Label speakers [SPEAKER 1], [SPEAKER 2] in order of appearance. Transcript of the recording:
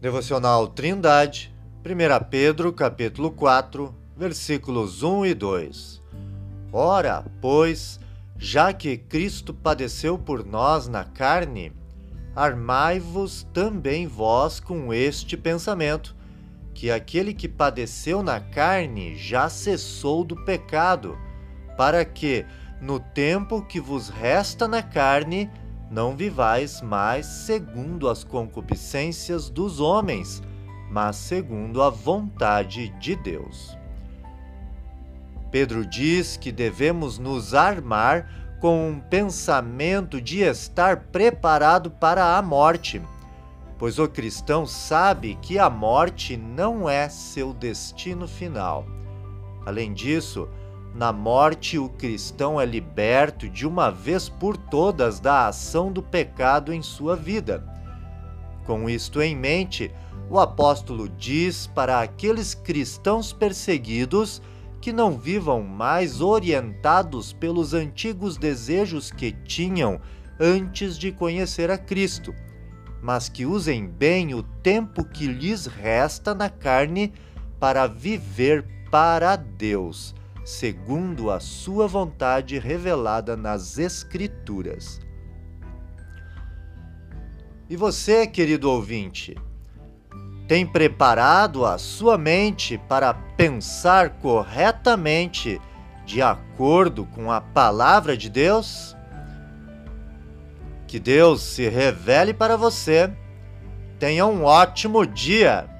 [SPEAKER 1] Devocional Trindade, 1 Pedro, capítulo 4, versículos 1 e 2. Ora, pois, já que Cristo padeceu por nós na carne, armai-vos também vós com este pensamento, que aquele que padeceu na carne já cessou do pecado, para que, no tempo que vos resta na carne, não vivais mais segundo as concupiscências dos homens, mas segundo a vontade de Deus. Pedro diz que devemos nos armar com um pensamento de estar preparado para a morte, pois o cristão sabe que a morte não é seu destino final. Além disso, na morte, o cristão é liberto de uma vez por todas da ação do pecado em sua vida. Com isto em mente, o apóstolo diz para aqueles cristãos perseguidos que não vivam mais orientados pelos antigos desejos que tinham antes de conhecer a Cristo, mas que usem bem o tempo que lhes resta na carne para viver para Deus segundo a sua vontade revelada nas Escrituras. E você, querido ouvinte, tem preparado a sua mente para pensar corretamente de acordo com a palavra de Deus? Que Deus se revele para você. Tenha um ótimo dia!